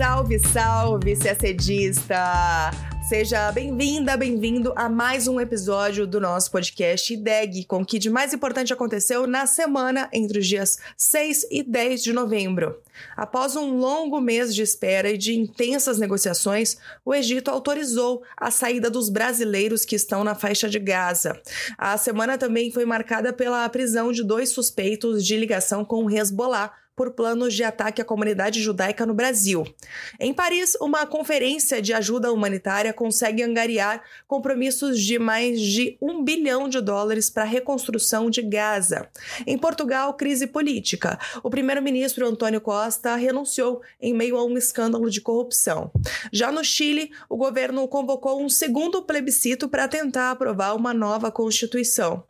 Salve, salve, se assedista! Seja bem-vinda, bem-vindo a mais um episódio do nosso podcast IDEG, com o que de mais importante aconteceu na semana entre os dias 6 e 10 de novembro. Após um longo mês de espera e de intensas negociações, o Egito autorizou a saída dos brasileiros que estão na faixa de Gaza. A semana também foi marcada pela prisão de dois suspeitos de ligação com o Hezbollah, por planos de ataque à comunidade judaica no Brasil. Em Paris, uma conferência de ajuda humanitária consegue angariar compromissos de mais de um bilhão de dólares para a reconstrução de Gaza. Em Portugal, crise política. O primeiro-ministro Antônio Costa renunciou em meio a um escândalo de corrupção. Já no Chile, o governo convocou um segundo plebiscito para tentar aprovar uma nova constituição.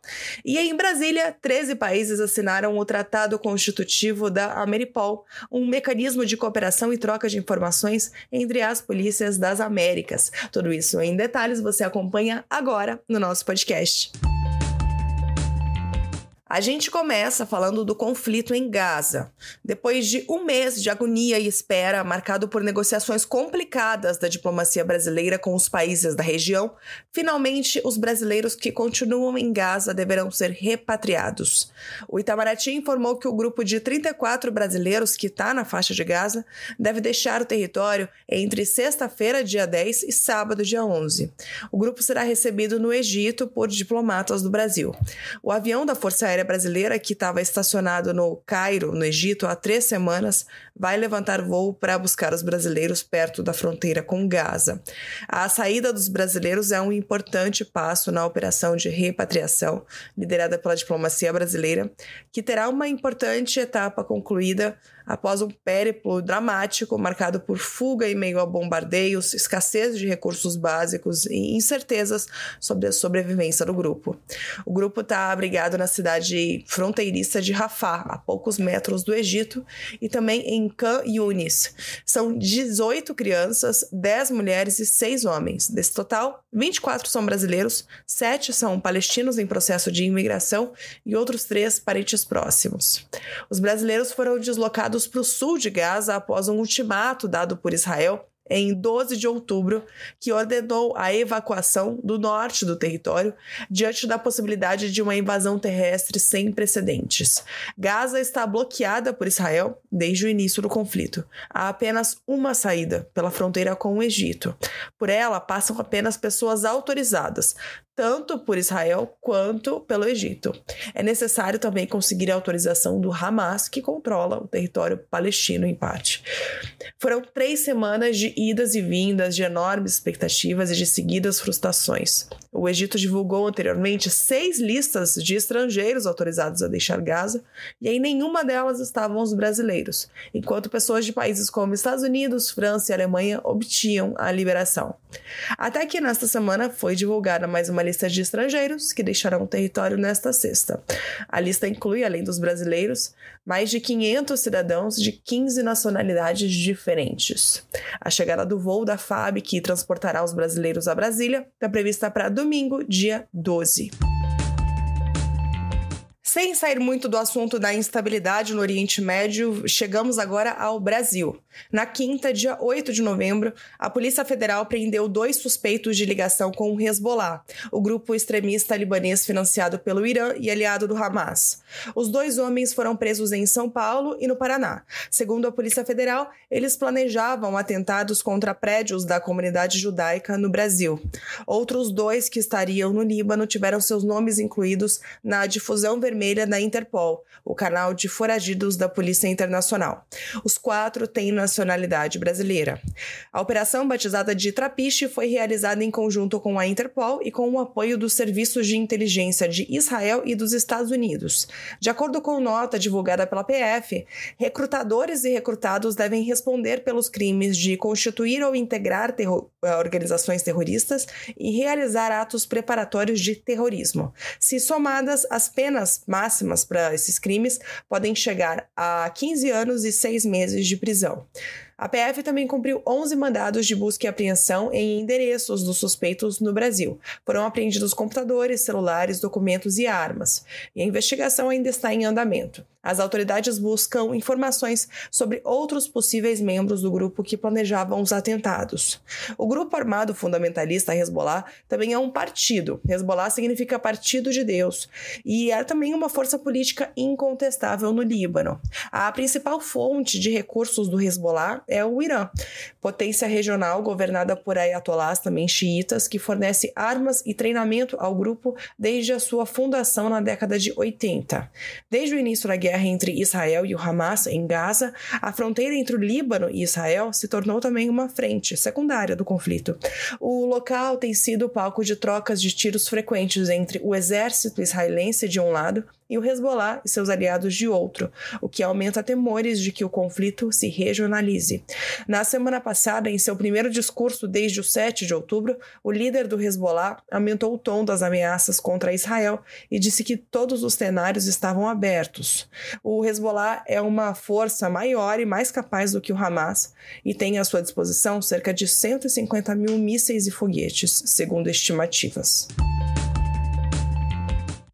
E em Brasília, 13 países assinaram o Tratado Constitutivo da Ameripol, um mecanismo de cooperação e troca de informações entre as polícias das Américas. Tudo isso em detalhes você acompanha agora no nosso podcast. A gente começa falando do conflito em Gaza. Depois de um mês de agonia e espera, marcado por negociações complicadas da diplomacia brasileira com os países da região, finalmente os brasileiros que continuam em Gaza deverão ser repatriados. O Itamaraty informou que o grupo de 34 brasileiros que está na faixa de Gaza deve deixar o território entre sexta-feira, dia 10, e sábado, dia 11. O grupo será recebido no Egito por diplomatas do Brasil. O avião da Força Aérea brasileira, que estava estacionado no Cairo, no Egito, há três semanas, vai levantar voo para buscar os brasileiros perto da fronteira com Gaza. A saída dos brasileiros é um importante passo na operação de repatriação, liderada pela diplomacia brasileira, que terá uma importante etapa concluída após um périplo dramático marcado por fuga em meio a bombardeios, escassez de recursos básicos e incertezas sobre a sobrevivência do grupo. O grupo está abrigado na cidade fronteiriça de Rafah, a poucos metros do Egito, e também em Khan Yunis. São 18 crianças, 10 mulheres e 6 homens. Desse total, 24 são brasileiros, 7 são palestinos em processo de imigração e outros 3 parentes próximos. Os brasileiros foram deslocados para o sul de Gaza após um ultimato dado por Israel em 12 de outubro, que ordenou a evacuação do norte do território diante da possibilidade de uma invasão terrestre sem precedentes. Gaza está bloqueada por Israel desde o início do conflito. Há apenas uma saída pela fronteira com o Egito. Por ela passam apenas pessoas autorizadas, tanto por Israel quanto pelo Egito. É necessário também conseguir a autorização do Hamas, que controla o território palestino em parte. Foram três semanas de idas e vindas, de enormes expectativas e de seguidas frustrações. O Egito divulgou anteriormente seis listas de estrangeiros autorizados a deixar Gaza, e em nenhuma delas estavam os brasileiros, enquanto pessoas de países como Estados Unidos, França e Alemanha obtinham a liberação. Até que nesta semana foi divulgada mais uma lista de estrangeiros que deixarão o território nesta sexta. A lista inclui, além dos brasileiros, mais de 500 cidadãos de 15 nacionalidades diferentes. A chegada do voo da FAB, que transportará os brasileiros a Brasília, está prevista para domingo, dia 12. Sem sair muito do assunto da instabilidade no Oriente Médio, chegamos agora ao Brasil. Na quinta, dia 8 de novembro, a Polícia Federal prendeu dois suspeitos de ligação com o Hezbollah, o grupo extremista libanês financiado pelo Irã e aliado do Hamas. Os dois homens foram presos em São Paulo e no Paraná. Segundo a Polícia Federal, eles planejavam atentados contra prédios da comunidade judaica no Brasil. Outros dois que estariam no Líbano tiveram seus nomes incluídos na difusão vermelha Vermelha da Interpol, o canal de foragidos da Polícia Internacional. Os quatro têm nacionalidade brasileira. A operação, batizada de Trapiche, foi realizada em conjunto com a Interpol e com o apoio dos serviços de inteligência de Israel e dos Estados Unidos. De acordo com nota divulgada pela PF, recrutadores e recrutados devem responder pelos crimes de constituir ou integrar terror eh, organizações terroristas e realizar atos preparatórios de terrorismo. Se somadas, as penas máximas para esses crimes podem chegar a 15 anos e 6 meses de prisão. A PF também cumpriu 11 mandados de busca e apreensão em endereços dos suspeitos no Brasil. Foram apreendidos computadores, celulares, documentos e armas. E a investigação ainda está em andamento. As autoridades buscam informações sobre outros possíveis membros do grupo que planejavam os atentados. O grupo armado fundamentalista Hezbollah também é um partido. Hezbollah significa Partido de Deus e é também uma força política incontestável no Líbano. A principal fonte de recursos do Hezbollah é o Irã, potência regional governada por ayatollahs também xiitas que fornece armas e treinamento ao grupo desde a sua fundação na década de 80. Desde o início da guerra entre Israel e o Hamas em Gaza, a fronteira entre o Líbano e Israel se tornou também uma frente secundária do conflito. O local tem sido palco de trocas de tiros frequentes entre o exército israelense de um lado e o Hezbollah e seus aliados de outro, o que aumenta temores de que o conflito se regionalize. Na semana passada, em seu primeiro discurso desde o 7 de outubro, o líder do Hezbollah aumentou o tom das ameaças contra Israel e disse que todos os cenários estavam abertos. O Hezbollah é uma força maior e mais capaz do que o Hamas e tem à sua disposição cerca de 150 mil mísseis e foguetes, segundo estimativas.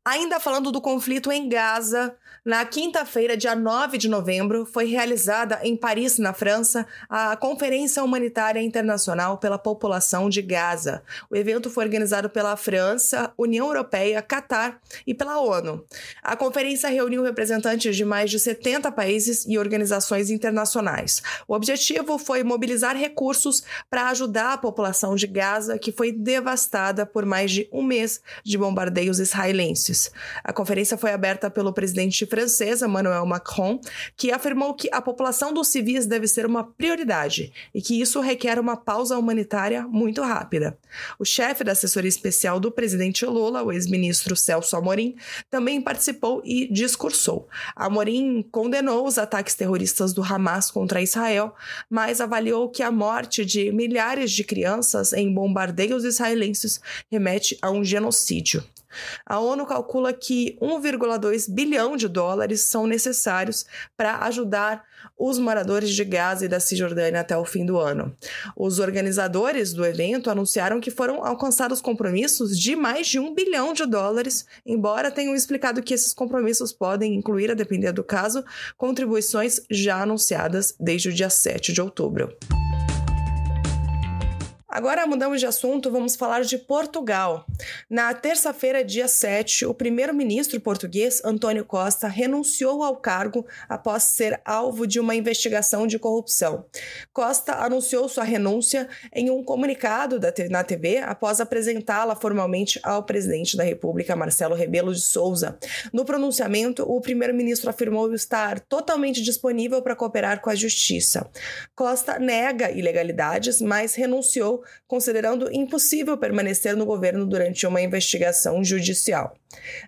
Ainda falando do conflito em Gaza, na quinta-feira, dia 9 de novembro, foi realizada em Paris, na França, a Conferência Humanitária Internacional pela População de Gaza. O evento foi organizado pela França, União Europeia, Catar e pela ONU. A conferência reuniu representantes de mais de 70 países e organizações internacionais. O objetivo foi mobilizar recursos para ajudar a população de Gaza, que foi devastada por mais de um mês de bombardeios israelenses. A conferência foi aberta pelo presidente francês, Emmanuel Macron, que afirmou que a população dos civis deve ser uma prioridade e que isso requer uma pausa humanitária muito rápida. O chefe da assessoria especial do presidente Lula, o ex-ministro Celso Amorim, também participou e discursou. Amorim condenou os ataques terroristas do Hamas contra Israel, mas avaliou que a morte de milhares de crianças em bombardeios israelenses remete a um genocídio. A ONU calcula que 1,2 bilhão de dólares são necessários para ajudar os moradores de Gaza e da Cisjordânia até o fim do ano. Os organizadores do evento anunciaram que foram alcançados compromissos de mais de um bilhão de dólares, embora tenham explicado que esses compromissos podem incluir, a depender do caso, contribuições já anunciadas desde o dia 7 de outubro. Agora mudamos de assunto, vamos falar de Portugal. Na terça-feira, dia 7, o primeiro-ministro português, Antônio Costa, renunciou ao cargo após ser alvo de uma investigação de corrupção. Costa anunciou sua renúncia em um comunicado na TV após apresentá-la formalmente ao presidente da República, Marcelo Rebelo de Souza. No pronunciamento, o primeiro-ministro afirmou estar totalmente disponível para cooperar com a justiça. Costa nega ilegalidades, mas renunciou considerando impossível permanecer no governo durante uma investigação judicial.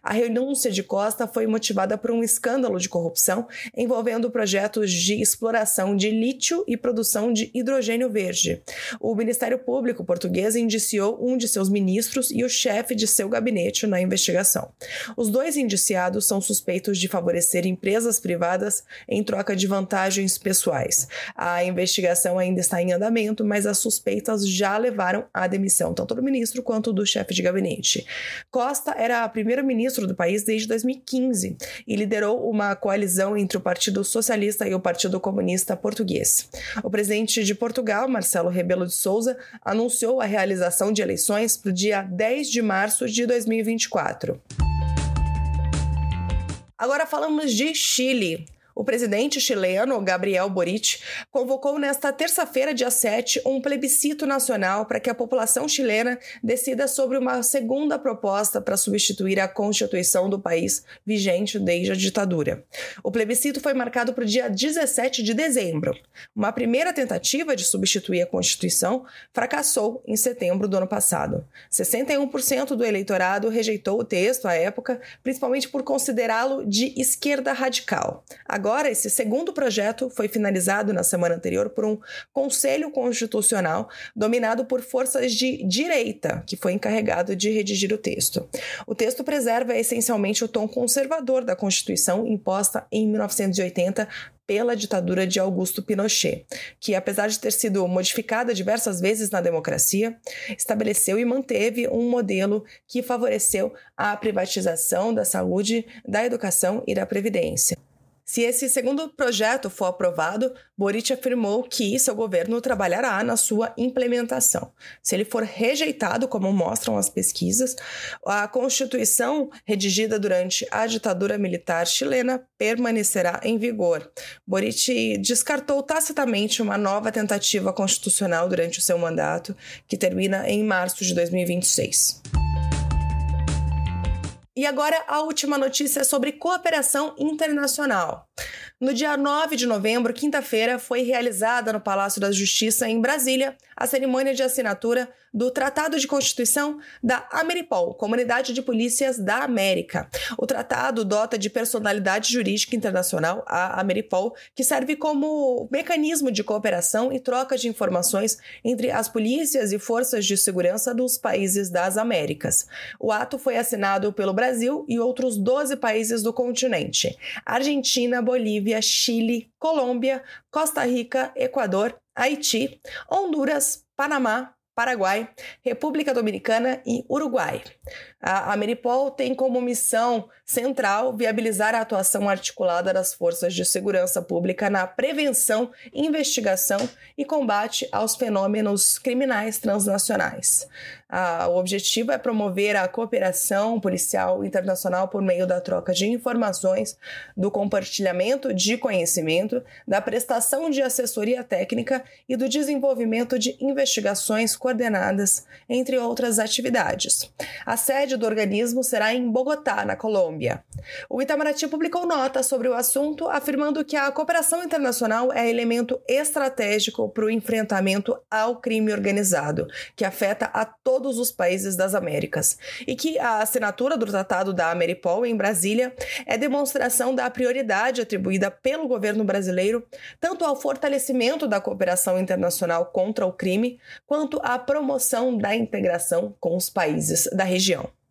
A renúncia de Costa foi motivada por um escândalo de corrupção envolvendo projetos de exploração de lítio e produção de hidrogênio verde. O Ministério Público português indiciou um de seus ministros e o chefe de seu gabinete na investigação. Os dois indiciados são suspeitos de favorecer empresas privadas em troca de vantagens pessoais. A investigação ainda está em andamento, mas as suspeitas já levaram à demissão tanto do ministro quanto do chefe de gabinete. Costa era primeiro-ministro do país desde 2015 e liderou uma coalizão entre o Partido Socialista e o Partido Comunista Português. O presidente de Portugal, Marcelo Rebelo de Souza, anunciou a realização de eleições para o dia 10 de março de 2024. Agora falamos de Chile. O presidente chileno, Gabriel Boric, convocou nesta terça-feira, dia 7, um plebiscito nacional para que a população chilena decida sobre uma segunda proposta para substituir a Constituição do país vigente desde a ditadura. O plebiscito foi marcado para o dia 17 de dezembro. Uma primeira tentativa de substituir a Constituição fracassou em setembro do ano passado. 61% do eleitorado rejeitou o texto à época, principalmente por considerá-lo de esquerda radical. Agora, Agora, esse segundo projeto foi finalizado na semana anterior por um Conselho Constitucional dominado por forças de direita, que foi encarregado de redigir o texto. O texto preserva essencialmente o tom conservador da Constituição imposta em 1980 pela ditadura de Augusto Pinochet, que, apesar de ter sido modificada diversas vezes na democracia, estabeleceu e manteve um modelo que favoreceu a privatização da saúde, da educação e da previdência. Se esse segundo projeto for aprovado, Boric afirmou que seu governo trabalhará na sua implementação. Se ele for rejeitado, como mostram as pesquisas, a Constituição redigida durante a ditadura militar chilena permanecerá em vigor. Boric descartou tacitamente uma nova tentativa constitucional durante o seu mandato, que termina em março de 2026. E agora a última notícia sobre cooperação internacional. No dia 9 de novembro, quinta-feira, foi realizada no Palácio da Justiça, em Brasília, a cerimônia de assinatura do Tratado de Constituição da Ameripol, Comunidade de Polícias da América. O tratado dota de personalidade jurídica internacional a Ameripol, que serve como mecanismo de cooperação e troca de informações entre as polícias e forças de segurança dos países das Américas. O ato foi assinado pelo Brasil e outros 12 países do continente: Argentina, Bolívia, Chile, Colômbia, Costa Rica, Equador, Haiti, Honduras, Panamá, Paraguai, República Dominicana e Uruguai. A Ameripol tem como missão central viabilizar a atuação articulada das forças de segurança pública na prevenção, investigação e combate aos fenômenos criminais transnacionais. O objetivo é promover a cooperação policial internacional por meio da troca de informações, do compartilhamento de conhecimento, da prestação de assessoria técnica e do desenvolvimento de investigações coordenadas, entre outras atividades. A sede do organismo será em Bogotá, na Colômbia. O Itamaraty publicou nota sobre o assunto, afirmando que a cooperação internacional é elemento estratégico para o enfrentamento ao crime organizado, que afeta a todos os países das Américas, e que a assinatura do Tratado da Ameripol em Brasília é demonstração da prioridade atribuída pelo governo brasileiro tanto ao fortalecimento da cooperação internacional contra o crime, quanto à promoção da integração com os países da região.